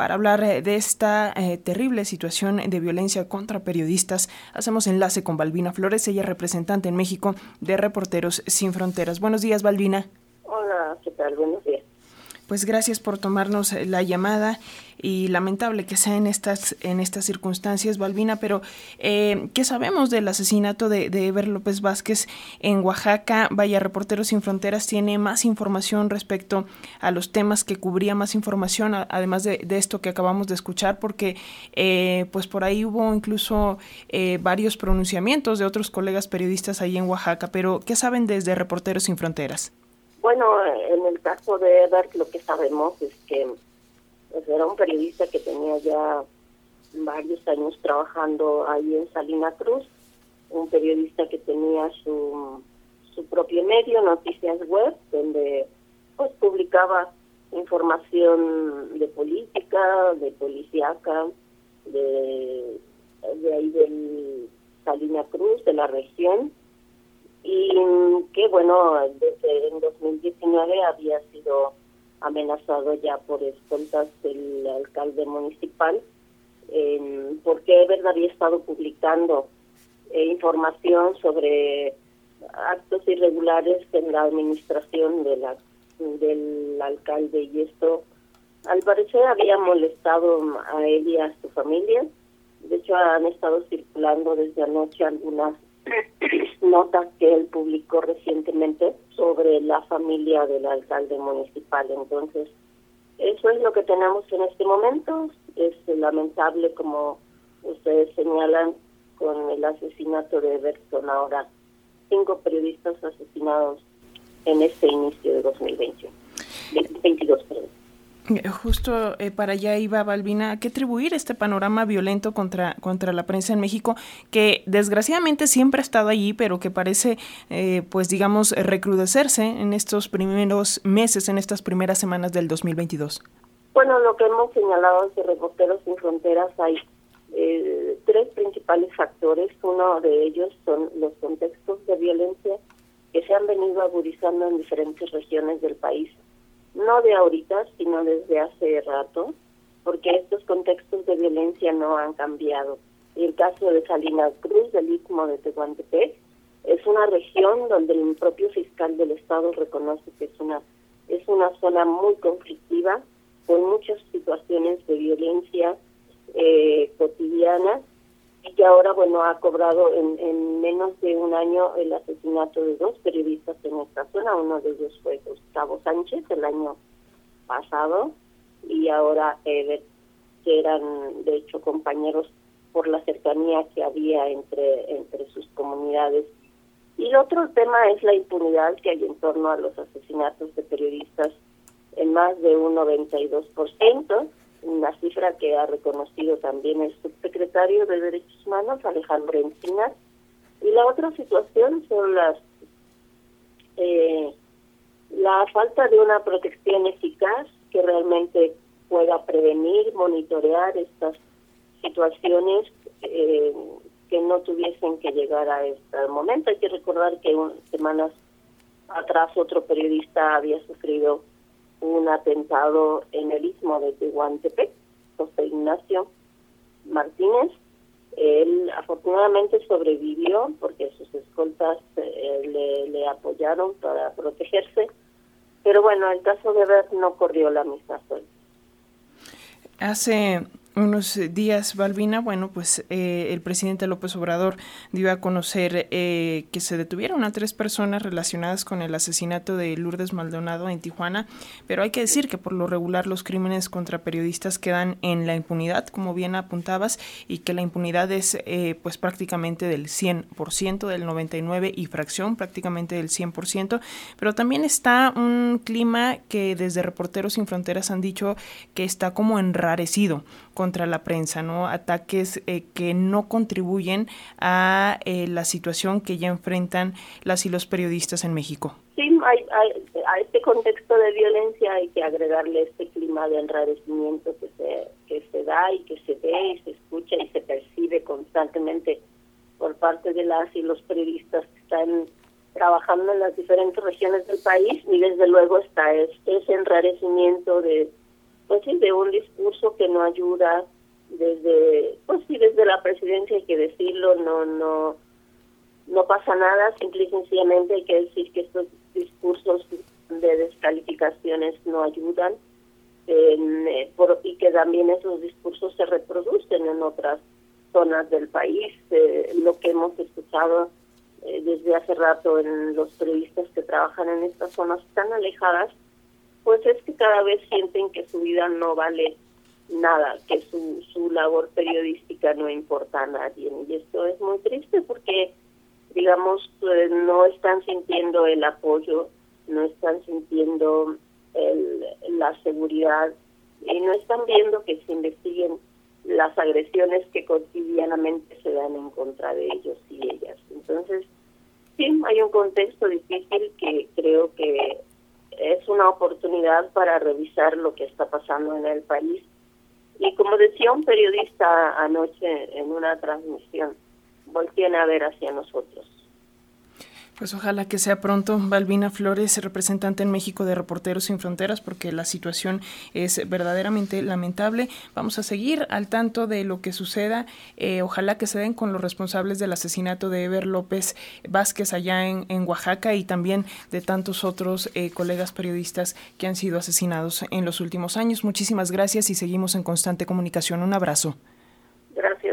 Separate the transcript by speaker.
Speaker 1: para hablar eh, de esta eh, terrible situación de violencia contra periodistas. Hacemos enlace con Balbina Flores, ella es representante en México de Reporteros Sin Fronteras. Buenos días, Balbina.
Speaker 2: Hola, ¿qué tal? Buenos días.
Speaker 1: Pues gracias por tomarnos la llamada y lamentable que sea en estas, en estas circunstancias, Balbina, pero eh, ¿qué sabemos del asesinato de, de, Ever López Vázquez en Oaxaca? Vaya, Reporteros Sin Fronteras tiene más información respecto a los temas que cubría más información, además de, de, esto que acabamos de escuchar, porque eh, pues por ahí hubo incluso eh, varios pronunciamientos de otros colegas periodistas ahí en Oaxaca, pero ¿qué saben desde Reporteros Sin Fronteras?
Speaker 2: Bueno, en el caso de Ebert lo que sabemos es que pues, era un periodista que tenía ya varios años trabajando ahí en Salina Cruz, un periodista que tenía su, su propio medio, Noticias Web, donde pues publicaba información de política, de policíaca, de, de ahí del Salina Cruz, de la región, y que bueno, desde en 2019 había sido amenazado ya por escoltas del alcalde municipal, eh, porque había estado publicando eh, información sobre actos irregulares en la administración de la, del alcalde y esto al parecer había molestado a él y a su familia. De hecho han estado circulando desde anoche algunas notas que él publicó recientemente sobre la familia del alcalde municipal. Entonces, eso es lo que tenemos en este momento. Es lamentable, como ustedes señalan, con el asesinato de Berton ahora, cinco periodistas asesinados en este inicio de 2021. 22, perdón.
Speaker 1: Justo eh, para allá iba Balbina, ¿qué atribuir este panorama violento contra, contra la prensa en México, que desgraciadamente siempre ha estado allí, pero que parece, eh, pues digamos, recrudecerse en estos primeros meses, en estas primeras semanas del 2022?
Speaker 2: Bueno, lo que hemos señalado desde Reporteros Sin Fronteras hay eh, tres principales factores. Uno de ellos son los contextos de violencia que se han venido agudizando en diferentes regiones del país no de ahorita, sino desde hace rato, porque estos contextos de violencia no han cambiado. el caso de Salinas Cruz, del Istmo de Tehuantepec, es una región donde el propio fiscal del Estado reconoce que es una, es una zona muy conflictiva, con muchas situaciones de violencia eh, cotidiana y que ahora, bueno, ha cobrado en, en menos de un año el asesinato de dos periodistas en esta zona. Uno de ellos fue Gustavo Sánchez el año pasado y ahora Ever, que eran de hecho compañeros por la cercanía que había entre, entre sus comunidades. Y el otro tema es la impunidad que hay en torno a los asesinatos de periodistas en más de un 92% una cifra que ha reconocido también el subsecretario de Derechos Humanos, Alejandro Encinas. Y la otra situación son las eh, la falta de una protección eficaz que realmente pueda prevenir, monitorear estas situaciones eh, que no tuviesen que llegar a este momento. Hay que recordar que semanas atrás otro periodista había sufrido un atentado en el istmo de Tehuantepec, José Ignacio Martínez. Él afortunadamente sobrevivió porque sus escoltas eh, le, apoyaron para protegerse, pero bueno, el caso de Ver no corrió la misma suerte.
Speaker 1: Hace unos días, Balbina, bueno, pues eh, el presidente López Obrador dio a conocer eh, que se detuvieron a tres personas relacionadas con el asesinato de Lourdes Maldonado en Tijuana, pero hay que decir que por lo regular los crímenes contra periodistas quedan en la impunidad, como bien apuntabas, y que la impunidad es eh, pues prácticamente del 100%, del 99% y fracción prácticamente del 100%, pero también está un clima que desde Reporteros Sin Fronteras han dicho que está como enrarecido contra la prensa, ¿no? Ataques eh, que no contribuyen a eh, la situación que ya enfrentan las y los periodistas en México.
Speaker 2: Sí, a este contexto de violencia hay que agregarle este clima de enrarecimiento que se, que se da y que se ve y se escucha y se percibe constantemente por parte de las y los periodistas que están trabajando en las diferentes regiones del país y desde luego está ese enrarecimiento de pues sí, de un discurso que no ayuda desde, pues sí, desde la presidencia hay que decirlo, no, no, no pasa nada, simple y sencillamente hay que decir que estos discursos de descalificaciones no ayudan eh, por, y que también esos discursos se reproducen en otras zonas del país. Eh, lo que hemos escuchado eh, desde hace rato en los periodistas que trabajan en estas zonas tan alejadas, pues es que cada vez sienten que su vida no vale nada, que su, su labor periodística no importa a nadie. Y esto es muy triste porque, digamos, pues, no están sintiendo el apoyo, no están sintiendo el, la seguridad y no están viendo que se investiguen las agresiones que cotidianamente se dan en contra de ellos y ellas. Entonces, sí, hay un contexto difícil que creo que es una oportunidad para revisar lo que está pasando en el país. Y como decía un periodista anoche en una transmisión, volteen a ver hacia nosotros.
Speaker 1: Pues ojalá que sea pronto. Balbina Flores, representante en México de Reporteros Sin Fronteras, porque la situación es verdaderamente lamentable. Vamos a seguir al tanto de lo que suceda. Eh, ojalá que se den con los responsables del asesinato de Ever López Vázquez allá en, Oaxaca y también de tantos otros eh, colegas periodistas que han sido asesinados en los últimos años. Muchísimas gracias y seguimos en constante comunicación. Un abrazo.
Speaker 2: Gracias.